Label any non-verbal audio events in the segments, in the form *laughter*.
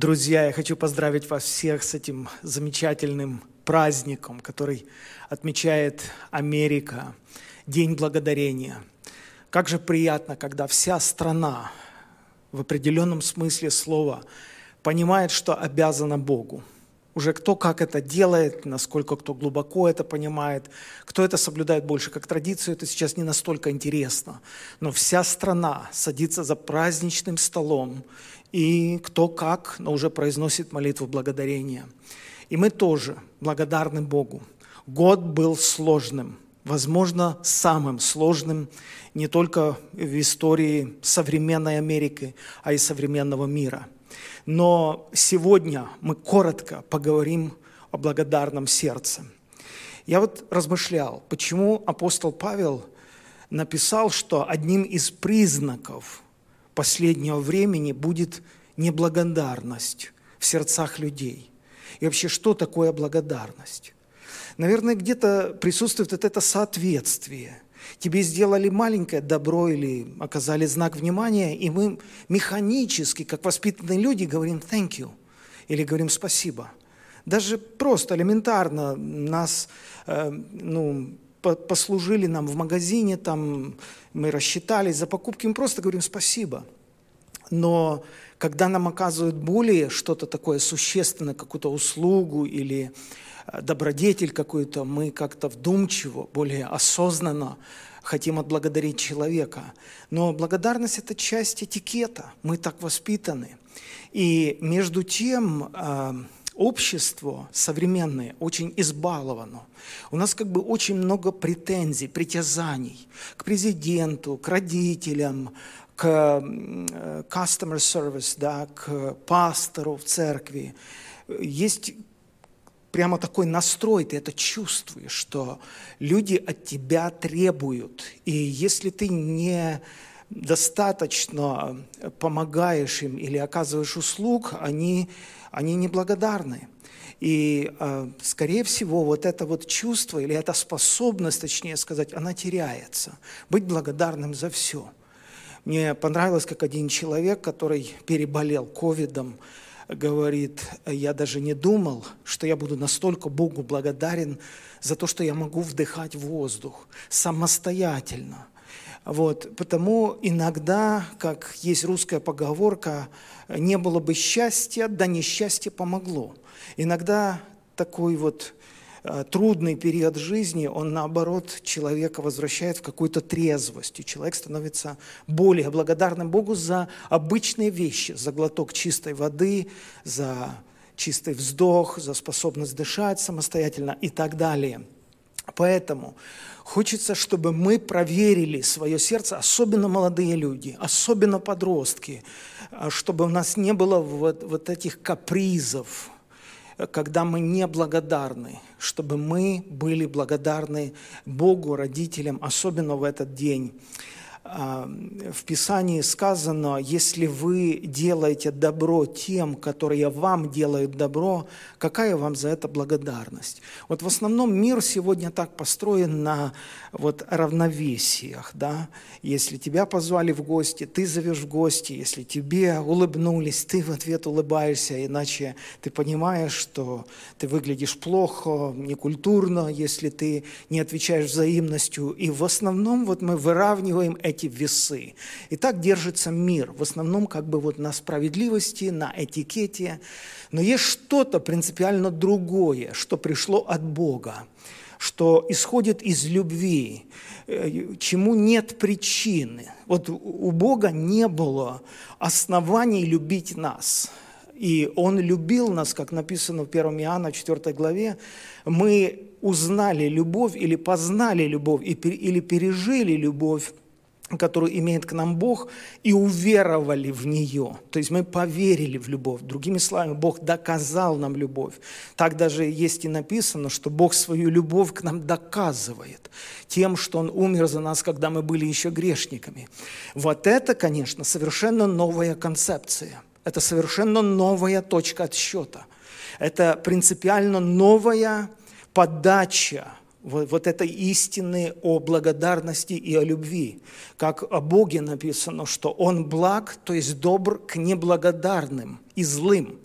Друзья, я хочу поздравить вас всех с этим замечательным праздником, который отмечает Америка, День Благодарения. Как же приятно, когда вся страна в определенном смысле слова понимает, что обязана Богу. Уже кто как это делает, насколько кто глубоко это понимает, кто это соблюдает больше как традицию, это сейчас не настолько интересно. Но вся страна садится за праздничным столом, и кто как, но уже произносит молитву благодарения. И мы тоже благодарны Богу. Год был сложным, возможно, самым сложным не только в истории современной Америки, а и современного мира. Но сегодня мы коротко поговорим о благодарном сердце. Я вот размышлял, почему апостол Павел написал, что одним из признаков последнего времени будет неблагодарность в сердцах людей. И вообще, что такое благодарность? Наверное, где-то присутствует вот это соответствие. Тебе сделали маленькое добро или оказали знак внимания, и мы механически, как воспитанные люди, говорим «thank you» или говорим «спасибо». Даже просто элементарно нас, э, ну, послужили нам в магазине, там мы рассчитались за покупки, мы просто говорим спасибо. Но когда нам оказывают более что-то такое существенное, какую-то услугу или э, добродетель какую-то, мы как-то вдумчиво, более осознанно хотим отблагодарить человека. Но благодарность – это часть этикета, мы так воспитаны. И между тем э, общество современное очень избаловано. У нас как бы очень много претензий, притязаний к президенту, к родителям, к э, customer service, да, к пастору в церкви. Есть прямо такой настрой, ты это чувствуешь, что люди от тебя требуют. И если ты не достаточно помогаешь им или оказываешь услуг, они они неблагодарны. И, э, скорее всего, вот это вот чувство или эта способность, точнее сказать, она теряется. Быть благодарным за все. Мне понравилось, как один человек, который переболел ковидом, говорит, я даже не думал, что я буду настолько Богу благодарен за то, что я могу вдыхать воздух самостоятельно. Вот, потому иногда, как есть русская поговорка, не было бы счастья, да несчастье помогло. Иногда такой вот э, трудный период жизни, он наоборот человека возвращает в какую-то трезвость, и человек становится более благодарным Богу за обычные вещи, за глоток чистой воды, за чистый вздох, за способность дышать самостоятельно и так далее. Поэтому Хочется, чтобы мы проверили свое сердце, особенно молодые люди, особенно подростки, а, чтобы у нас не было вот, вот этих капризов, когда мы не благодарны, чтобы мы были благодарны Богу, родителям, особенно в этот день. В Писании сказано, если вы делаете добро тем, которые вам делают добро, какая вам за это благодарность? Вот в основном мир сегодня так построен на вот равновесиях, да? Если тебя позвали в гости, ты зовешь в гости, если тебе улыбнулись, ты в ответ улыбаешься, иначе ты понимаешь, что ты выглядишь плохо, некультурно, если ты не отвечаешь взаимностью. И в основном вот мы выравниваем эти эти весы. И так держится мир, в основном как бы вот на справедливости, на этикете. Но есть что-то принципиально другое, что пришло от Бога, что исходит из любви, э, чему нет причины. Вот у Бога не было оснований любить нас. И Он любил нас, как написано в 1 Иоанна 4 главе, мы узнали любовь или познали любовь, или пережили любовь которую имеет к нам Бог, и уверовали в нее. То есть мы поверили в любовь. Другими словами, Бог доказал нам любовь. Так даже есть и написано, что Бог свою любовь к нам доказывает тем, что Он умер за нас, когда мы были еще грешниками. Вот это, конечно, совершенно новая концепция. Это совершенно новая точка отсчета. Это принципиально новая подача вот, вот этой истины о благодарности и о любви. Как о Боге написано, что Он благ, то есть добр к неблагодарным и злым.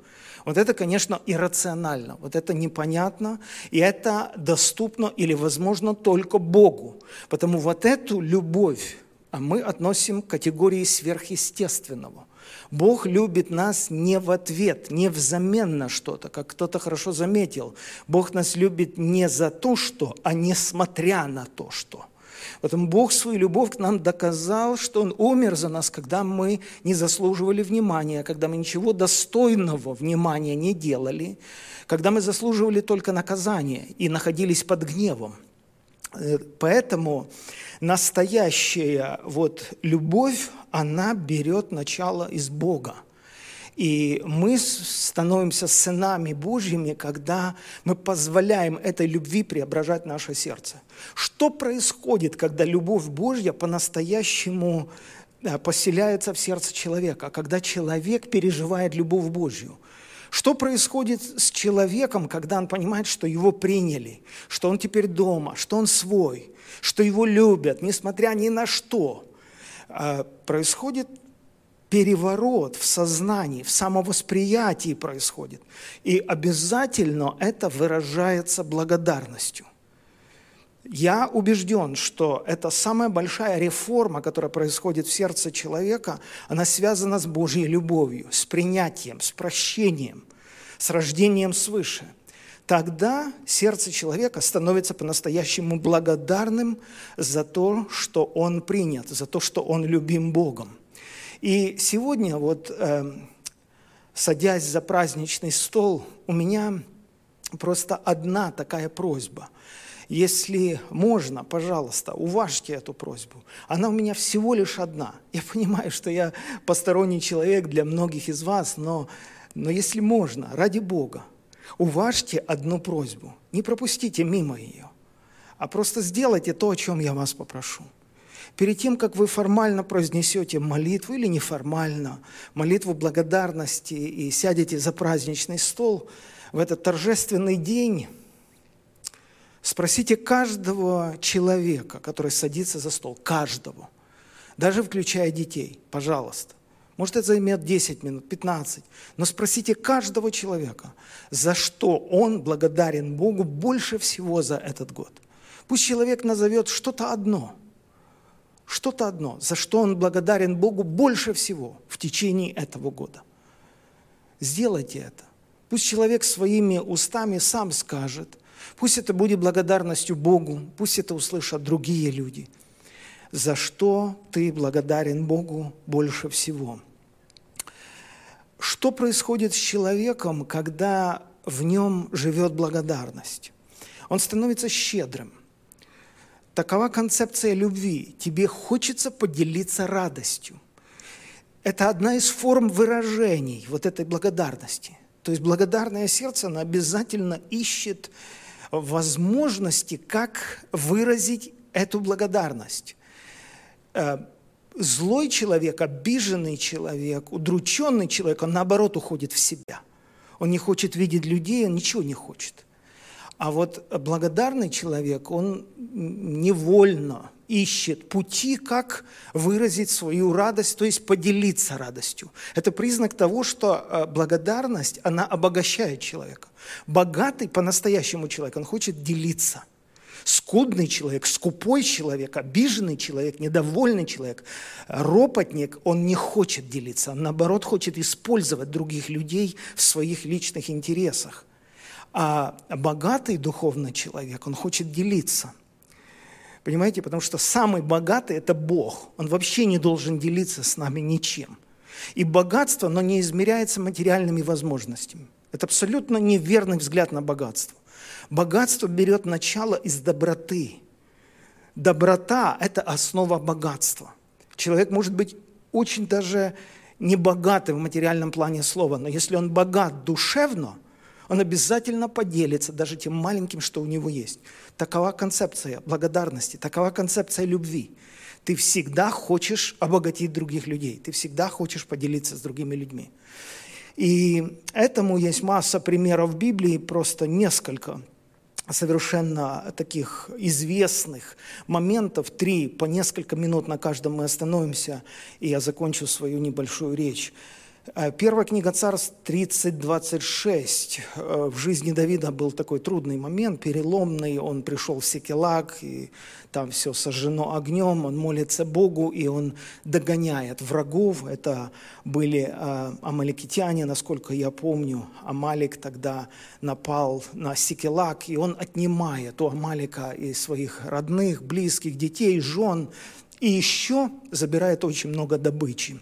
Вот это, конечно, иррационально, вот это непонятно, и это доступно или возможно только Богу. Потому вот эту любовь а мы относим к категории сверхъестественного. Бог любит нас не в ответ, не взамен на что-то, как кто-то хорошо заметил. Бог нас любит не за то, что, а несмотря на то, что – Поэтому Бог свою любовь к нам доказал, что Он умер за нас, когда мы не заслуживали внимания, когда мы ничего достойного внимания не делали, когда мы заслуживали только наказания и находились под гневом. Э, поэтому настоящая вот любовь, она берет начало из Бога – и мы становимся сынами Божьими, когда мы позволяем этой любви преображать наше сердце. Что происходит, когда любовь Божья по-настоящему э, поселяется в сердце человека, когда человек переживает любовь Божью? Что происходит с человеком, когда он понимает, что его приняли, что он теперь дома, что он свой, что его любят, несмотря ни на что? Э, происходит переворот в сознании, в самовосприятии происходит. И обязательно это выражается благодарностью. Я убежден, что это самая большая реформа, которая происходит в сердце человека, она связана с Божьей любовью, с принятием, с прощением, с рождением свыше. Тогда сердце человека становится по-настоящему благодарным за то, что он принят, за то, что он любим Богом. И сегодня вот, э, садясь за праздничный стол, у меня просто одна такая просьба. Если можно, пожалуйста, уважьте эту просьбу. Она у меня всего лишь одна. Я понимаю, что я посторонний человек для многих из вас, но, но если можно, ради Бога, уважьте одну просьбу. Не пропустите мимо ее, а просто сделайте то, о чем я вас попрошу – Перед тем, как вы формально произнесете молитву или неформально, молитву благодарности и сядете за праздничный стол в этот торжественный день, спросите каждого человека, который садится за стол, каждого, даже включая детей, пожалуйста. Может, это займет 10 минут, 15. Но спросите каждого человека, за что он благодарен Богу больше всего за этот год. Пусть человек назовет что-то одно – что-то одно, за что он благодарен Богу больше всего в течение этого года. Сделайте это. Пусть человек своими устами сам скажет. Пусть это будет благодарностью Богу, пусть это услышат другие люди. За что ты благодарен Богу больше всего? Что происходит с человеком, когда в нем живет благодарность? Он становится щедрым – Такова концепция любви. Тебе хочется поделиться радостью. Это одна из форм выражений вот этой благодарности. То есть благодарное сердце, оно обязательно ищет возможности, как выразить эту благодарность. Э, злой человек, обиженный человек, удрученный человек, он наоборот уходит в себя. Он не хочет видеть людей, он ничего не хочет. А вот благодарный человек, он невольно ищет пути, как выразить свою радость, то есть поделиться радостью. Это признак того, что э, благодарность, она обогащает человека. Богатый по-настоящему человек, он хочет делиться. Скудный человек, скупой человек, обиженный человек, недовольный человек, ропотник, он не хочет делиться, он наоборот хочет использовать других людей в своих личных интересах. А богатый духовный человек, он хочет делиться. Понимаете, потому что самый богатый – это Бог. Он вообще не должен делиться с нами ничем. И богатство, оно не измеряется материальными возможностями. Это абсолютно неверный взгляд на богатство. Богатство берет начало из доброты. Доброта – это основа богатства. Человек может быть очень даже не богатый в материальном плане слова, но если он богат душевно, он обязательно поделится даже тем маленьким, что у него есть. Такова концепция благодарности, такова концепция любви. Ты всегда хочешь обогатить других людей, ты всегда хочешь поделиться с другими людьми. И этому есть масса примеров в Библии, просто несколько совершенно таких известных моментов, три, по несколько минут на каждом мы остановимся, и я закончу свою небольшую речь. Э, первая книга Царств 30.26. Э, в жизни Давида был такой трудный момент, переломный. Он пришел в Секелак, и там все сожжено огнем. Он молится Богу, и он догоняет врагов. Это были э, амаликитяне, насколько я помню. Амалик тогда напал на Секелак, и он отнимает у Амалика и своих родных, близких, детей, жен, и еще забирает очень много добычи.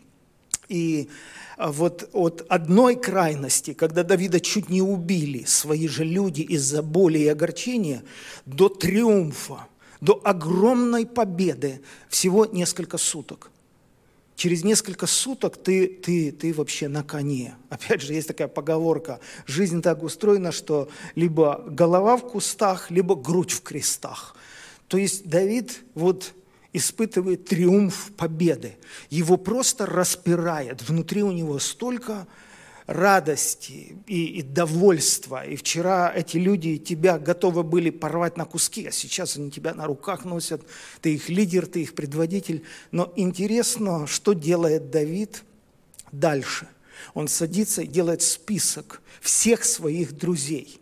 И а вот от одной крайности, когда Давида чуть не убили свои же люди из-за боли и огорчения, до триумфа, до огромной победы всего несколько суток. Через несколько суток ты, ты, ты вообще на коне. Опять же, есть такая поговорка. Жизнь так устроена, что либо голова в кустах, либо грудь в крестах. То есть Давид вот испытывает триумф победы. Его просто распирает. Внутри у него столько радости и, и довольства. И вчера эти люди тебя готовы были порвать на куски, а сейчас они тебя на руках носят. Ты их лидер, ты их предводитель. Но интересно, что делает Давид дальше. Он садится и делает список всех своих друзей.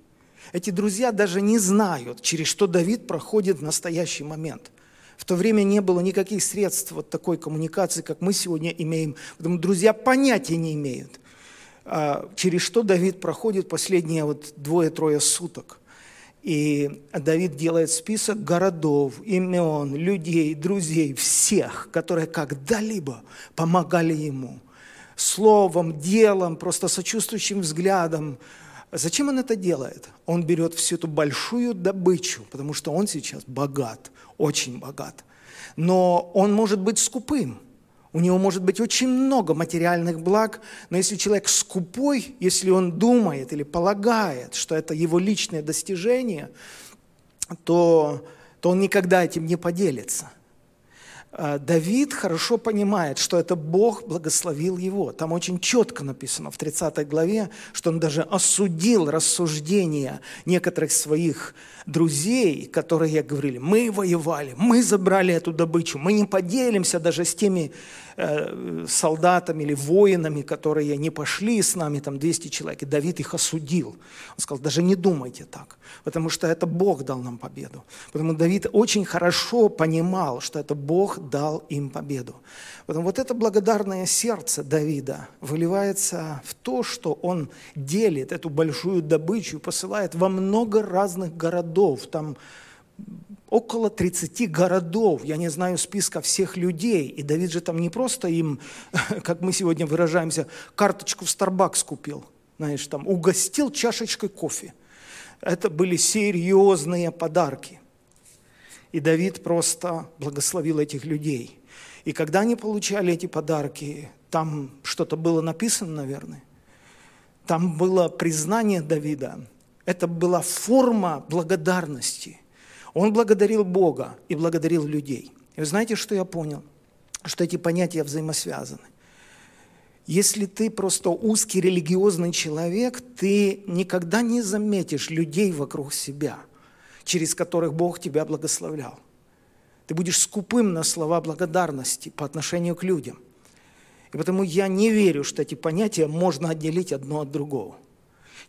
Эти друзья даже не знают, через что Давид проходит в настоящий момент – то время не было никаких средств вот такой коммуникации, как мы сегодня имеем. Поэтому друзья понятия не имеют, а, через что Давид проходит последние вот двое-трое суток. И Давид делает список городов, имен, людей, друзей, всех, которые когда-либо помогали ему. Словом, делом, просто сочувствующим взглядом. Зачем он это делает? Он берет всю эту большую добычу, потому что он сейчас богат очень богат. Но он может быть скупым. У него может быть очень много материальных благ, но если человек скупой, если он думает или полагает, что это его личное достижение, то, то он никогда этим не поделится. А, Давид хорошо понимает, что это Бог благословил его. Там очень четко написано в 30 главе, что он даже осудил рассуждения некоторых своих друзей, которые говорили, мы воевали, мы забрали эту добычу, мы не поделимся даже с теми э, солдатами или воинами, которые не пошли с нами, там 200 человек. И Давид их осудил. Он сказал, даже не думайте так, потому что это Бог дал нам победу. Потому Давид очень хорошо понимал, что это Бог дал им победу. Поэтому вот это благодарное сердце Давида выливается в то, что он делит эту большую добычу и посылает во много разных городов. Там около 30 городов, я не знаю списка всех людей. И Давид же там не просто им, *laughs* как мы сегодня выражаемся, карточку в Starbucks купил, знаешь, там угостил чашечкой кофе. Это были серьезные подарки. И Давид просто благословил этих людей – и когда они получали эти подарки, там что-то было написано, наверное. Там было признание Давида. Это была форма благодарности. Он благодарил Бога и благодарил людей. И вы знаете, что я понял? Что эти понятия взаимосвязаны. Если ты просто узкий религиозный человек, ты никогда не заметишь людей вокруг себя, через которых Бог тебя благословлял. Ты будешь скупым на слова благодарности по отношению к людям. И потому я не верю, что эти понятия можно отделить одно от другого.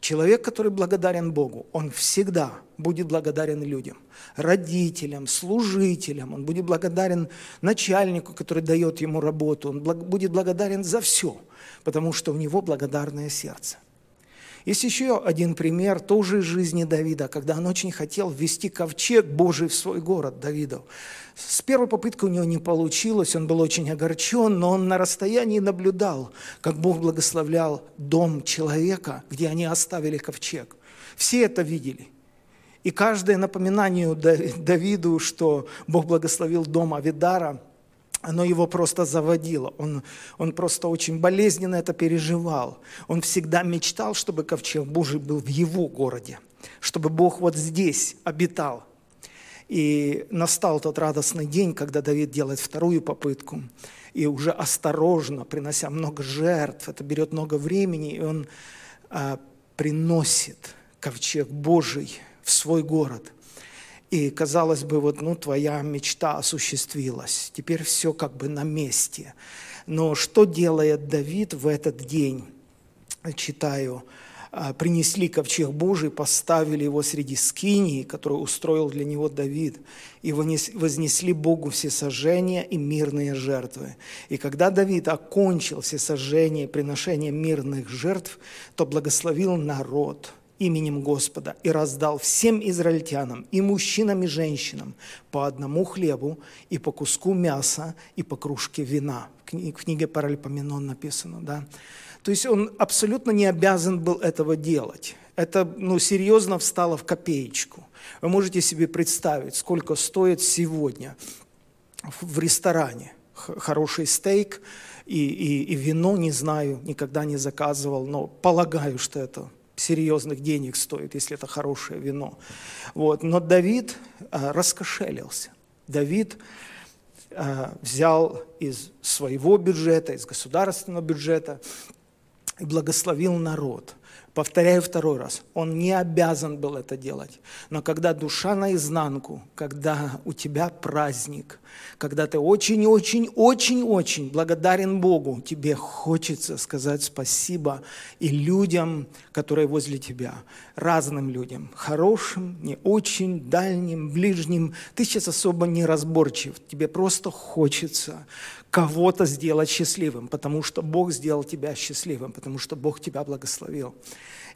Человек, который благодарен Богу, он всегда будет благодарен людям, родителям, служителям, он будет благодарен начальнику, который дает ему работу, он будет благодарен за все, потому что у него благодарное сердце. Есть еще один пример тоже из жизни Давида, когда он очень хотел ввести ковчег Божий в свой город Давидов. С первой попытки у него не получилось, он был очень огорчен, но он на расстоянии наблюдал, как Бог благословлял дом человека, где они оставили ковчег. Все это видели. И каждое напоминание Давиду, что Бог благословил дом Авидара – оно его просто заводило. Он, он просто очень болезненно это переживал. Он всегда мечтал, чтобы ковчег Божий был в его городе, чтобы Бог вот здесь обитал. И настал тот радостный день, когда Давид делает вторую попытку, и уже осторожно, принося много жертв, это берет много времени, и он а, приносит ковчег Божий в свой город – И, казалось бы, вот, ну, твоя мечта осуществилась. Теперь все как бы на месте. Но что делает Давид в этот день? Читаю. «А, принесли ковчег Божий, поставили его среди скинии, которую устроил для него Давид, и вознесли Богу все сожжения и мирные жертвы. И когда Давид окончил все сожжения и приношения мирных жертв, то благословил народ именем Господа и раздал всем израильтянам, и мужчинам, и женщинам, по одному хлебу, и по куску мяса, и по кружке вина. В книге Паралипоменон написано, да. То есть он абсолютно не обязан был этого делать. Это ну, серьезно встало в копеечку. Вы можете себе представить, сколько стоит сегодня в ресторане хороший стейк и, и, и вино, не знаю, никогда не заказывал, но полагаю, что это серьезных денег стоит, если это хорошее вино. Вот. Но Давид а, раскошелился. Давид а, взял из своего бюджета, из государственного бюджета и благословил народ. Повторяю второй раз, он не обязан был это делать. Но когда душа наизнанку, когда у тебя праздник, когда ты очень-очень-очень-очень благодарен Богу, тебе хочется сказать спасибо и людям, которые возле тебя, разным людям, хорошим, не очень, дальним, ближним. Ты сейчас особо не разборчив, тебе просто хочется кого-то сделать счастливым, потому что Бог сделал тебя счастливым, потому что Бог тебя благословил.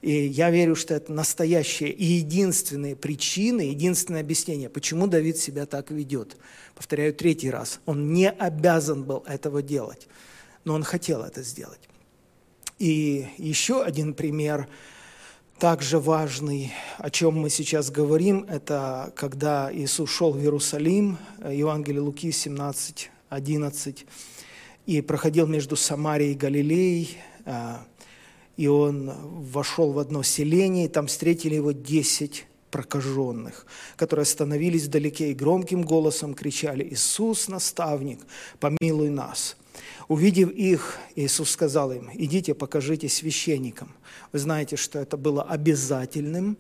И я верю, что это настоящие и единственные причины, единственное объяснение, почему Давид себя так ведет. Повторяю третий раз, он не обязан был этого делать, но он хотел это сделать. И еще один пример, также важный, о чем мы сейчас говорим, это когда Иисус шел в Иерусалим, Евангелие Луки 17, 11, и проходил между Самарией и Галилеей, а, и он вошел в одно селение, и там встретили его десять прокаженных, которые остановились вдалеке и громким голосом кричали «Иисус, наставник, помилуй нас!» Увидев их, Иисус сказал им, идите, покажите священникам. Вы знаете, что это было обязательным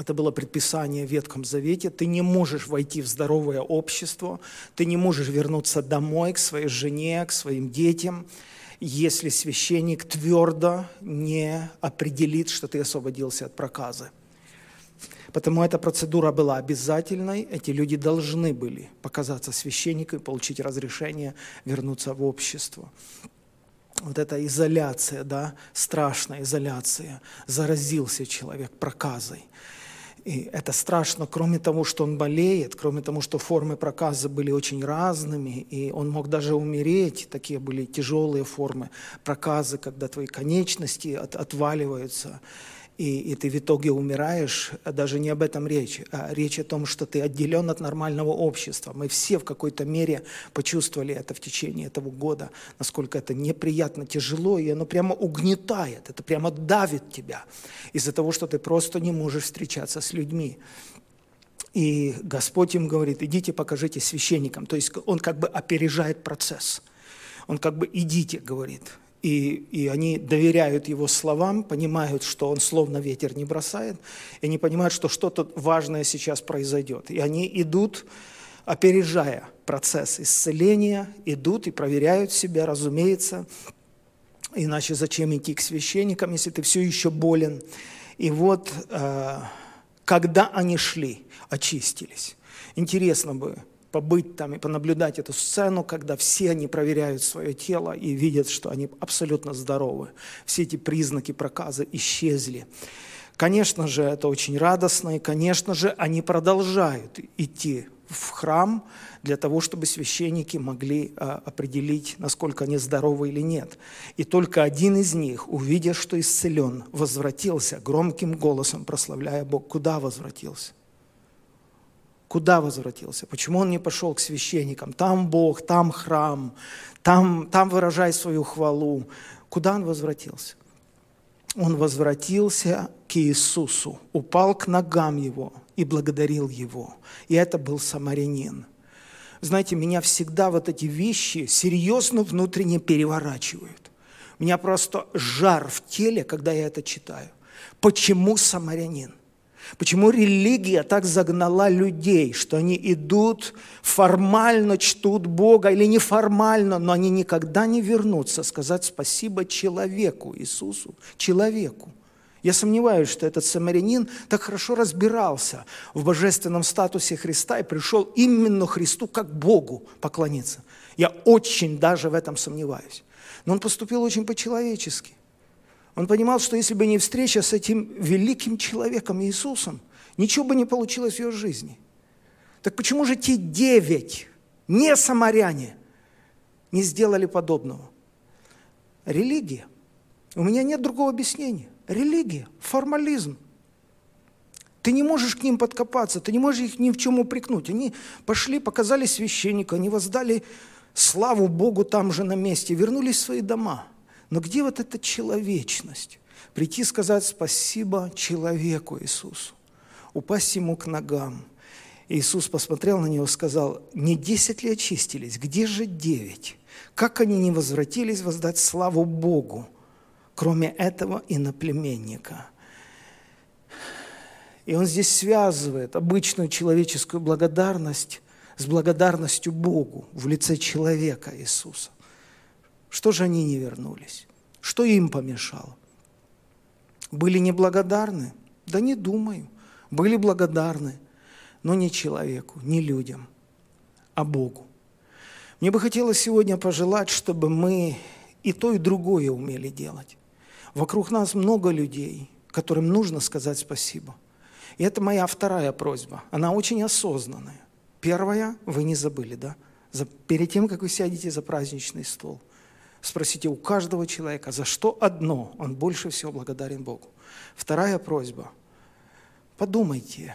это было предписание в Ветхом Завете. Ты не можешь войти в здоровое общество, ты не можешь вернуться домой к своей жене, к своим детям, если священник твердо не определит, что ты освободился от проказы. Потому эта процедура была обязательной, эти люди должны были показаться священнику и получить разрешение вернуться в общество. Вот эта изоляция, да, страшная изоляция, заразился человек проказой. И это страшно, кроме того, что он болеет, кроме того, что формы проказа были очень разными, и он мог даже умереть, такие были тяжелые формы проказа, когда твои конечности от, отваливаются и, и ты в итоге умираешь, даже не об этом речь, а речь о том, что ты отделен от нормального общества. Мы все в какой-то мере почувствовали это в течение этого года, насколько это неприятно, тяжело, и оно прямо угнетает, это прямо давит тебя из-за того, что ты просто не можешь встречаться с людьми. И Господь им говорит, идите покажите священникам. То есть Он как бы опережает процесс. Он как бы идите, говорит, и, и они доверяют его словам, понимают, что он словно ветер не бросает, и они понимают, что что-то важное сейчас произойдет. И они идут, опережая процесс исцеления, идут и проверяют себя, разумеется. Иначе зачем идти к священникам, если ты все еще болен? И вот, э, когда они шли, очистились. Интересно бы, побыть там и понаблюдать эту сцену, когда все они проверяют свое тело и видят, что они абсолютно здоровы. Все эти признаки проказа исчезли. Конечно же, это очень радостно, и, конечно же, они продолжают идти в храм для того, чтобы священники могли а, определить, насколько они здоровы или нет. И только один из них, увидя, что исцелен, возвратился громким голосом, прославляя Бог. Куда возвратился? Куда возвратился? Почему он не пошел к священникам? Там Бог, там храм, там, там выражай свою хвалу. Куда он возвратился? Он возвратился к Иисусу, упал к ногам Его и благодарил Его. И это был самарянин. Знаете, меня всегда вот эти вещи серьезно внутренне переворачивают. У меня просто жар в теле, когда я это читаю. Почему самарянин? Почему религия так загнала людей, что они идут, формально чтут Бога или неформально, но они никогда не вернутся сказать спасибо человеку, Иисусу, человеку. Я сомневаюсь, что этот самарянин так хорошо разбирался в божественном статусе Христа и пришел именно Христу как Богу поклониться. Я очень даже в этом сомневаюсь. Но он поступил очень по-человечески. Он понимал, что если бы не встреча с этим великим человеком Иисусом, ничего бы не получилось в его жизни. Так почему же те девять, не самаряне, не сделали подобного? Религия. У меня нет другого объяснения. Религия, формализм. Ты не можешь к ним подкопаться, ты не можешь их ни в чем упрекнуть. Они пошли, показали священника, они воздали славу Богу там же на месте, вернулись в свои дома – но где вот эта человечность? Прийти сказать спасибо человеку Иисусу, упасть ему к ногам. Иисус посмотрел на него и сказал, не десять ли очистились, где же девять? Как они не возвратились воздать славу Богу, кроме этого иноплеменника? И он здесь связывает обычную человеческую благодарность с благодарностью Богу в лице человека Иисуса. Что же они не вернулись? Что им помешало? Были неблагодарны? Да не думаю. Были благодарны, но не человеку, не людям, а Богу. Мне бы хотелось сегодня пожелать, чтобы мы и то, и другое умели делать. Вокруг нас много людей, которым нужно сказать спасибо. И это моя вторая просьба. Она очень осознанная. Первая, вы не забыли, да? За, перед тем, как вы сядете за праздничный стол – Спросите у каждого человека, за что одно он больше всего благодарен Богу. Вторая просьба. Подумайте,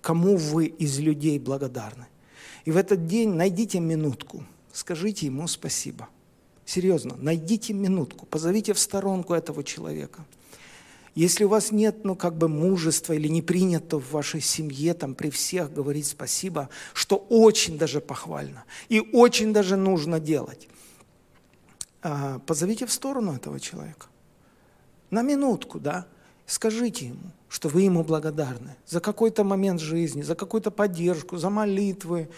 кому вы из людей благодарны. И в этот день найдите минутку, скажите ему спасибо. Серьезно, найдите минутку, позовите в сторонку этого человека. Если у вас нет, ну, как бы мужества или не принято в вашей семье там при всех говорить спасибо, что очень даже похвально и очень даже нужно делать, позовите в сторону этого человека. На минутку, да. Скажите ему, что вы ему благодарны за какой-то момент жизни, за какую-то поддержку, за молитвы,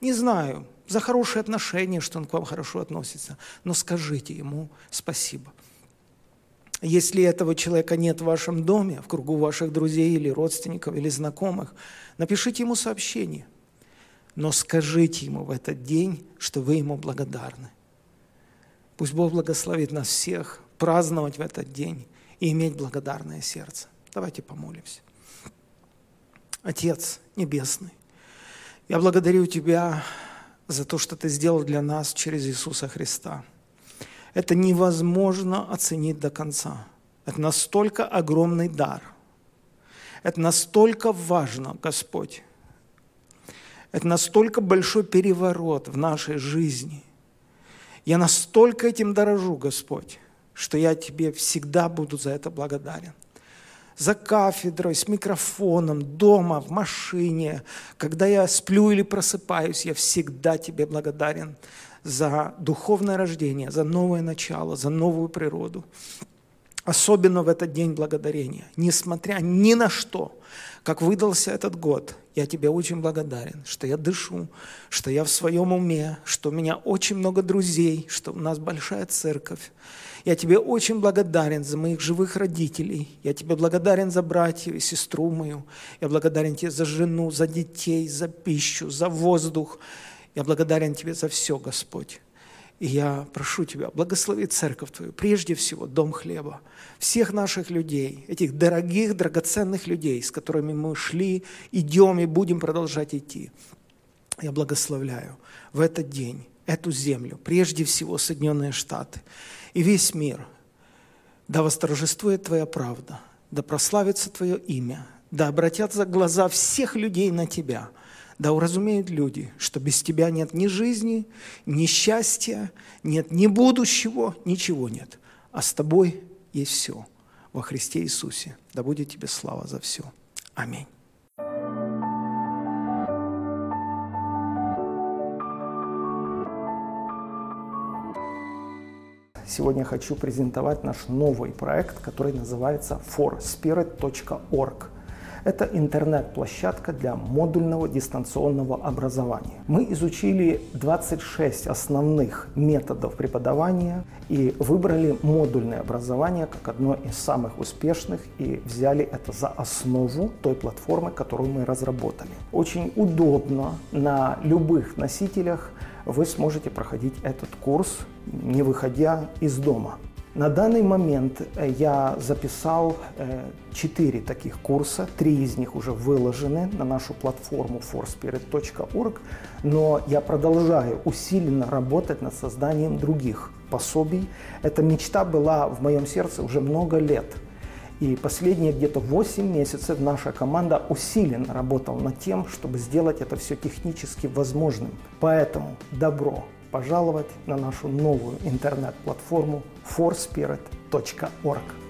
не знаю, за хорошие отношения, что он к вам хорошо относится. Но скажите ему спасибо. Если этого человека нет в вашем доме, в кругу ваших друзей или родственников или знакомых, напишите ему сообщение. Но скажите ему в этот день, что вы ему благодарны. Пусть Бог благословит нас всех праздновать в этот день и иметь благодарное сердце. Давайте помолимся. Отец Небесный, я благодарю Тебя за то, что Ты сделал для нас через Иисуса Христа. Это невозможно оценить до конца. Это настолько огромный дар. Это настолько важно, Господь. Это настолько большой переворот в нашей жизни. Я настолько этим дорожу, Господь, что я Тебе всегда буду за это благодарен. За кафедрой, с микрофоном, дома, в машине, когда я сплю или просыпаюсь, я всегда Тебе благодарен за духовное рождение, за новое начало, за новую природу. Особенно в этот день благодарения. Несмотря ни на что, как выдался этот год, я тебе очень благодарен, что я дышу, что я в своем уме, что у меня очень много друзей, что у нас большая церковь. Я тебе очень благодарен за моих живых родителей. Я тебе благодарен за братьев и сестру мою. Я благодарен тебе за жену, за детей, за пищу, за воздух. Я благодарен тебе за все, Господь. И я прошу Тебя, благослови церковь Твою, прежде всего Дом Хлеба, всех наших людей, этих дорогих, драгоценных людей, с которыми мы шли, идем и будем продолжать идти. Я благословляю в этот день эту землю, прежде всего Соединенные Штаты и весь мир. Да восторжествует Твоя правда, да прославится Твое имя, да обратятся глаза всех людей на Тебя – да уразумеют люди, что без тебя нет ни жизни, ни счастья, нет ни будущего, ничего нет. А с тобой есть все во Христе Иисусе. Да будет тебе слава за все. Аминь. Сегодня хочу презентовать наш новый проект, который называется forspirit.org. Это интернет-площадка для модульного дистанционного образования. Мы изучили 26 основных методов преподавания и выбрали модульное образование как одно из самых успешных и взяли это за основу той платформы, которую мы разработали. Очень удобно на любых носителях вы сможете проходить этот курс, не выходя из дома. На данный момент э, я записал э, четыре таких курса, три из них уже выложены на нашу платформу forspirit.org, но я продолжаю усиленно работать над созданием других пособий. Эта мечта была в моем сердце уже много лет. И последние где-то 8 месяцев наша команда усиленно работала над тем, чтобы сделать это все технически возможным. Поэтому добро пожаловать на нашу новую интернет-платформу forspirit.org.